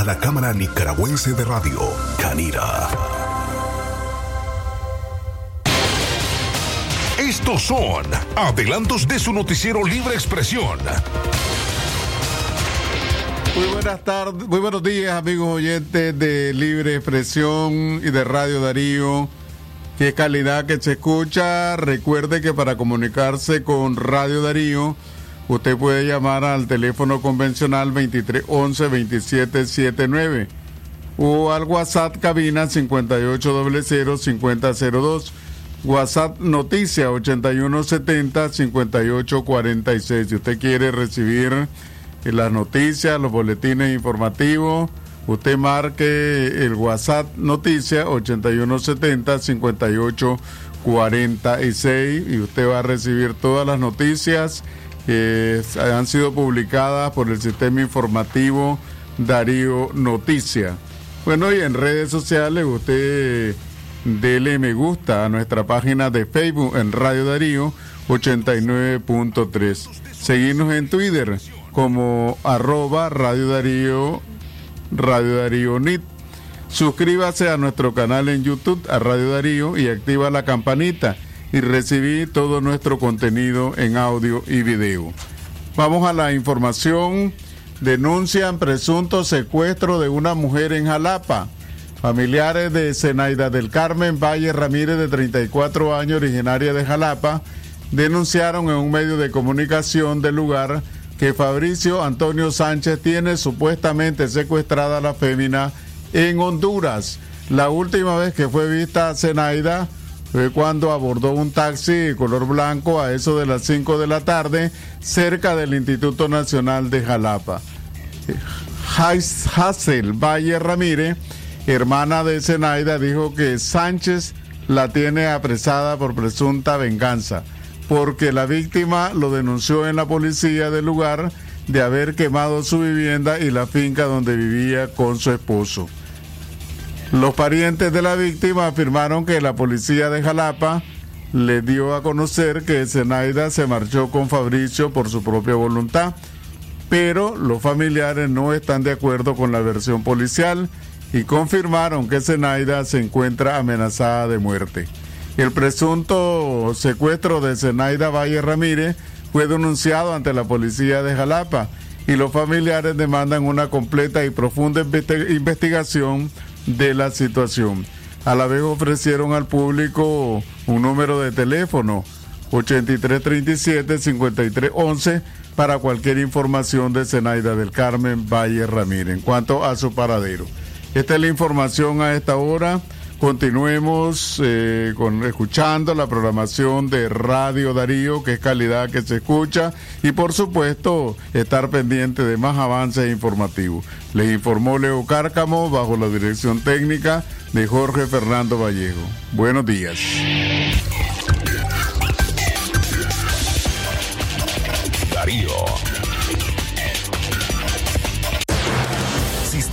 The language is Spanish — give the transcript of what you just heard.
a la Cámara Nicaragüense de Radio, Canira. Estos son adelantos de su noticiero Libre Expresión. Muy buenas tardes, muy buenos días amigos oyentes de Libre Expresión y de Radio Darío. Qué calidad que se escucha. Recuerde que para comunicarse con Radio Darío, usted puede llamar al teléfono convencional 2311 2779 o al WhatsApp cabina 5800 5002. WhatsApp noticia 8170 5846. Si usted quiere recibir las noticias, los boletines informativos, usted marque el WhatsApp noticia 8170 5846 y usted va a recibir todas las noticias que han sido publicadas por el sistema informativo Darío Noticia. Bueno, y en redes sociales usted dele me gusta a nuestra página de Facebook en Radio Darío 89.3. Seguirnos en Twitter como arroba Radio Darío, Radio Darío NIT. Suscríbase a nuestro canal en YouTube a Radio Darío y activa la campanita y recibí todo nuestro contenido en audio y video. Vamos a la información. Denuncian presunto secuestro de una mujer en Jalapa. Familiares de Zenaida del Carmen Valle Ramírez, de 34 años, originaria de Jalapa, denunciaron en un medio de comunicación del lugar que Fabricio Antonio Sánchez tiene supuestamente secuestrada a la fémina en Honduras. La última vez que fue vista Zenaida fue cuando abordó un taxi color blanco a eso de las 5 de la tarde cerca del Instituto Nacional de Jalapa. Hazel Valle Ramírez hermana de Zenaida, dijo que Sánchez la tiene apresada por presunta venganza, porque la víctima lo denunció en la policía del lugar de haber quemado su vivienda y la finca donde vivía con su esposo. Los parientes de la víctima afirmaron que la policía de Jalapa le dio a conocer que Zenaida se marchó con Fabricio por su propia voluntad, pero los familiares no están de acuerdo con la versión policial y confirmaron que Zenaida se encuentra amenazada de muerte. El presunto secuestro de Zenaida Valle Ramírez fue denunciado ante la policía de Jalapa y los familiares demandan una completa y profunda investigación de la situación. A la vez ofrecieron al público un número de teléfono 8337-5311 para cualquier información de Zenaida del Carmen Valle Ramírez en cuanto a su paradero. Esta es la información a esta hora. Continuemos eh, con, escuchando la programación de Radio Darío, que es calidad que se escucha, y por supuesto estar pendiente de más avances informativos. Les informó Leo Cárcamo bajo la dirección técnica de Jorge Fernando Vallejo. Buenos días.